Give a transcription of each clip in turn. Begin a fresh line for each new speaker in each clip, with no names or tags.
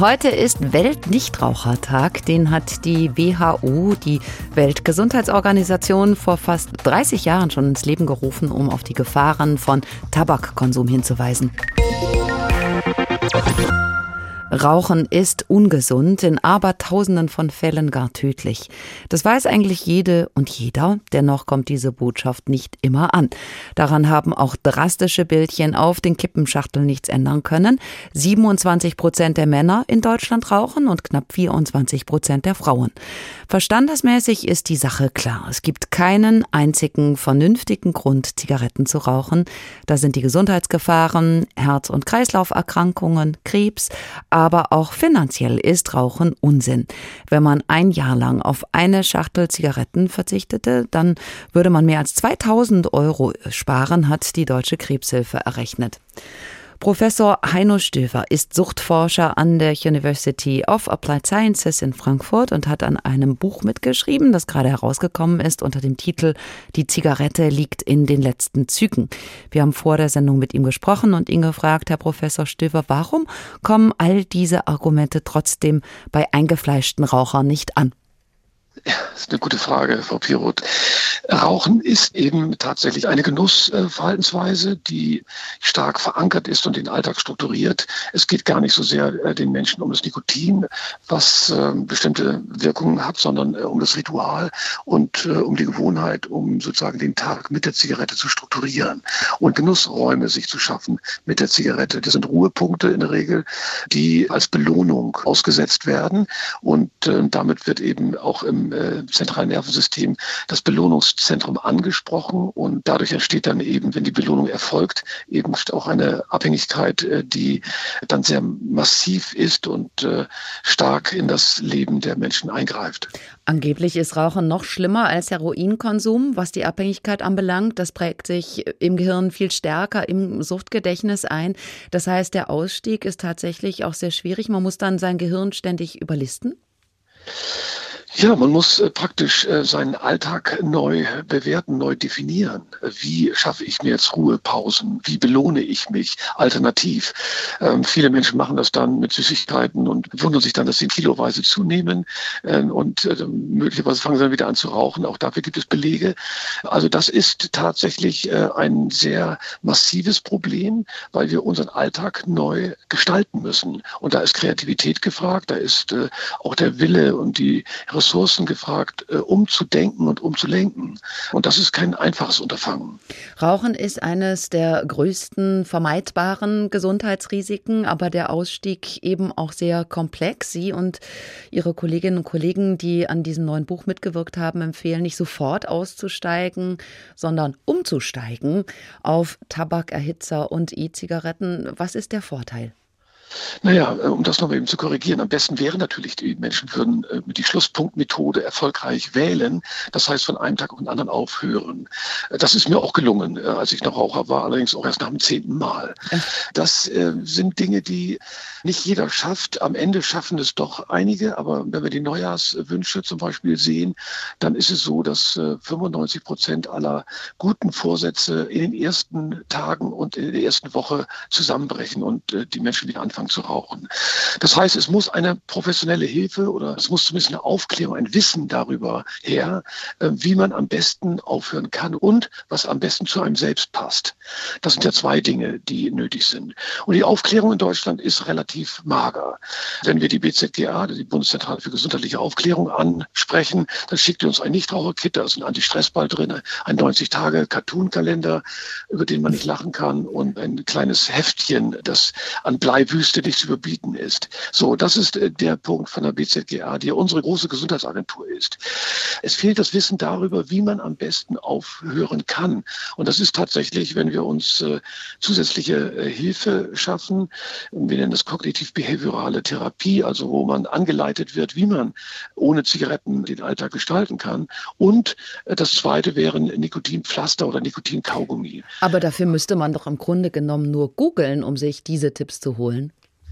Heute ist Weltnichtrauchertag. Den hat die WHO, die Weltgesundheitsorganisation, vor fast 30 Jahren schon ins Leben gerufen, um auf die Gefahren von Tabakkonsum hinzuweisen. Rauchen ist ungesund, in Abertausenden von Fällen gar tödlich. Das weiß eigentlich jede und jeder, dennoch kommt diese Botschaft nicht immer an. Daran haben auch drastische Bildchen auf den Kippenschachteln nichts ändern können. 27 Prozent der Männer in Deutschland rauchen und knapp 24 Prozent der Frauen. Verstandesmäßig ist die Sache klar. Es gibt keinen einzigen vernünftigen Grund, Zigaretten zu rauchen. Da sind die Gesundheitsgefahren, Herz- und Kreislauferkrankungen, Krebs, aber auch finanziell ist Rauchen Unsinn. Wenn man ein Jahr lang auf eine Schachtel Zigaretten verzichtete, dann würde man mehr als 2000 Euro sparen, hat die Deutsche Krebshilfe errechnet. Professor Heino Stöver ist Suchtforscher an der University of Applied Sciences in Frankfurt und hat an einem Buch mitgeschrieben, das gerade herausgekommen ist unter dem Titel Die Zigarette liegt in den letzten Zügen. Wir haben vor der Sendung mit ihm gesprochen und ihn gefragt, Herr Professor Stöver, warum kommen all diese Argumente trotzdem bei eingefleischten Rauchern nicht an?
Das ist eine gute Frage, Frau Piroth. Rauchen ist eben tatsächlich eine Genussverhaltensweise, die stark verankert ist und den Alltag strukturiert. Es geht gar nicht so sehr äh, den Menschen um das Nikotin, was äh, bestimmte Wirkungen hat, sondern äh, um das Ritual und um die Gewohnheit, um sozusagen den Tag mit der Zigarette zu strukturieren und Genussräume sich zu schaffen mit der Zigarette. Das sind Ruhepunkte in der Regel, die als Belohnung ausgesetzt werden und damit wird eben auch im zentralen Nervensystem das Belohnungs Zentrum angesprochen und dadurch entsteht dann eben, wenn die Belohnung erfolgt, eben auch eine Abhängigkeit, äh, die dann sehr massiv ist und äh, stark in das Leben der Menschen eingreift.
Angeblich ist Rauchen noch schlimmer als Heroinkonsum, was die Abhängigkeit anbelangt. Das prägt sich im Gehirn viel stärker im Suchtgedächtnis ein. Das heißt, der Ausstieg ist tatsächlich auch sehr schwierig. Man muss dann sein Gehirn ständig überlisten.
Ja, man muss äh, praktisch äh, seinen Alltag neu bewerten, neu definieren. Wie schaffe ich mir jetzt Ruhepausen? Wie belohne ich mich alternativ? Ähm, viele Menschen machen das dann mit Süßigkeiten und wundern sich dann, dass sie kiloweise zunehmen ähm, und äh, möglicherweise fangen sie dann wieder an zu rauchen. Auch dafür gibt es Belege. Also das ist tatsächlich äh, ein sehr massives Problem, weil wir unseren Alltag neu gestalten müssen. Und da ist Kreativität gefragt, da ist äh, auch der Wille und die Ressourcen gefragt, äh, umzudenken und umzulenken. Und das ist kein einfaches Unterfangen.
Rauchen ist eines der größten vermeidbaren Gesundheitsrisiken, aber der Ausstieg eben auch sehr komplex. Sie und Ihre Kolleginnen und Kollegen, die an diesem neuen Buch mitgewirkt haben, empfehlen nicht sofort auszusteigen, sondern umzusteigen auf Tabakerhitzer und E-Zigaretten. Was ist der Vorteil?
Naja, äh, um das nochmal eben zu korrigieren, am besten wäre natürlich, die Menschen würden äh, die Schlusspunktmethode erfolgreich wählen. Das heißt, von einem Tag auf den anderen aufhören. Äh, das ist mir auch gelungen, als ich noch Raucher war, allerdings auch erst nach dem zehnten Mal. Das sind Dinge, die nicht jeder schafft. Am Ende schaffen es doch einige, aber wenn wir die Neujahrswünsche zum Beispiel sehen, dann ist es so, dass 95 Prozent aller guten Vorsätze in den ersten Tagen und in der ersten Woche zusammenbrechen und die Menschen wieder anfangen anfangen zu rauchen. Das heißt, es muss eine professionelle Hilfe oder es muss zumindest eine Aufklärung, ein Wissen darüber her, äh, wie man am besten aufhören kann und was am besten zu einem selbst passt. Das sind ja zwei Dinge, die nötig sind. Und die Aufklärung in Deutschland ist relativ mager. Wenn wir die BZGA, die Bundeszentrale für gesundheitliche Aufklärung, ansprechen, dann schickt ihr uns ein Nichtraucherkit, da ist ein Antistressball drin, ein 90-Tage-Cartoon-Kalender, über den man nicht lachen kann und ein kleines Heftchen, das an Bleiwüste Wüste nicht zu überbieten ist. So, das ist äh, der Punkt von der BZGA, die unsere große Gesundheitsagentur ist. Es fehlt das Wissen darüber, wie man am besten aufhören kann. Und das ist tatsächlich, wenn wir uns äh, zusätzliche äh, Hilfe schaffen, wir nennen das kognitiv-behaviorale Therapie, also wo man angeleitet wird, wie man ohne Zigaretten den Alltag gestalten kann. Und äh, das zweite wären Nikotinpflaster oder Nikotinkaugummi.
Aber dafür müsste man doch im Grunde genommen nur googeln, um sich diese Tipps zu holen.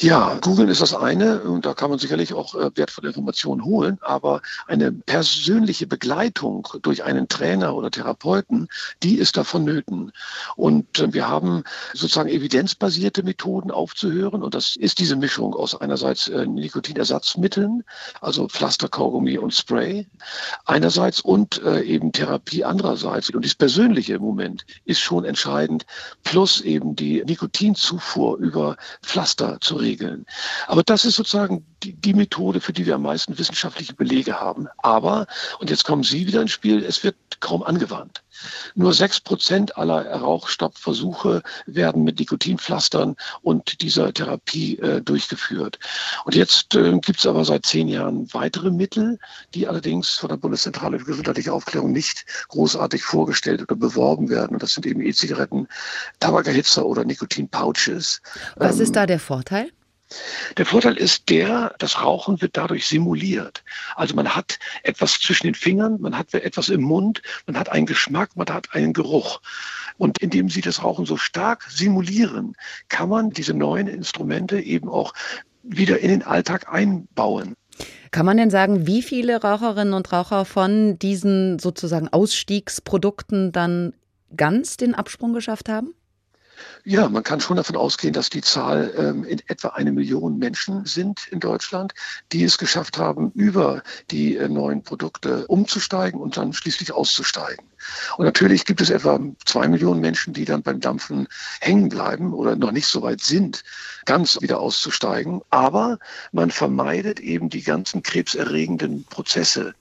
Ja, googeln ist das eine und da kann man sicherlich auch äh, wertvolle Informationen holen, aber eine persönliche Begleitung durch einen Trainer oder Therapeuten, die ist davon nöten. Und äh, wir haben sozusagen evidenzbasierte Methoden aufzuhören und das ist diese Mischung aus einerseits äh, Nikotinersatzmitteln, also Pflaster, Kaugummi und Spray, einerseits und eben Therapie andererseits. Und das Persönliche Moment ist schon entscheidend, plus eben die Nikotinzufuhr über Pflaster zu regeln. Aber das ist sozusagen die, die, Methode, für die wir am meisten wissenschaftliche Belege haben. Aber, und jetzt kommen Sie wieder ins Spiel, es wird kaum angewandt. Nur sechs Prozent aller Rauchstoppversuche werden mit Nikotinpflastern und dieser Therapie äh, durchgeführt. Und jetzt äh, gibt es aber seit zehn Jahren weitere Mittel, die allerdings von der Bundeszentrale für gesundheitliche Aufklärung nicht großartig vorgestellt oder beworben werden. Und das sind eben E-Zigaretten, Tabakerhitzer oder Nikotinpouches.
Was ähm, ist da der Vorteil?
Der Vorteil ist der, das Rauchen wird dadurch simuliert. Also man hat etwas zwischen den Fingern, man hat etwas im Mund, man hat einen Geschmack, man hat einen Geruch. Und indem Sie das Rauchen so stark simulieren, kann man diese neuen Instrumente eben auch wieder in den Alltag einbauen.
Kann man denn sagen, wie viele Raucherinnen und Raucher von diesen sozusagen Ausstiegsprodukten dann ganz den Absprung geschafft haben?
Ja, man kann schon davon ausgehen, dass die Zahl ähm, in etwa eine Million Menschen sind in Deutschland, die es geschafft haben, über die äh, neuen Produkte umzusteigen und dann schließlich auszusteigen. Und natürlich gibt es etwa zwei Millionen Menschen, die dann beim Dampfen hängen bleiben oder noch nicht so weit sind, ganz wieder auszusteigen. Aber man vermeidet eben die ganzen krebserregenden Prozesse,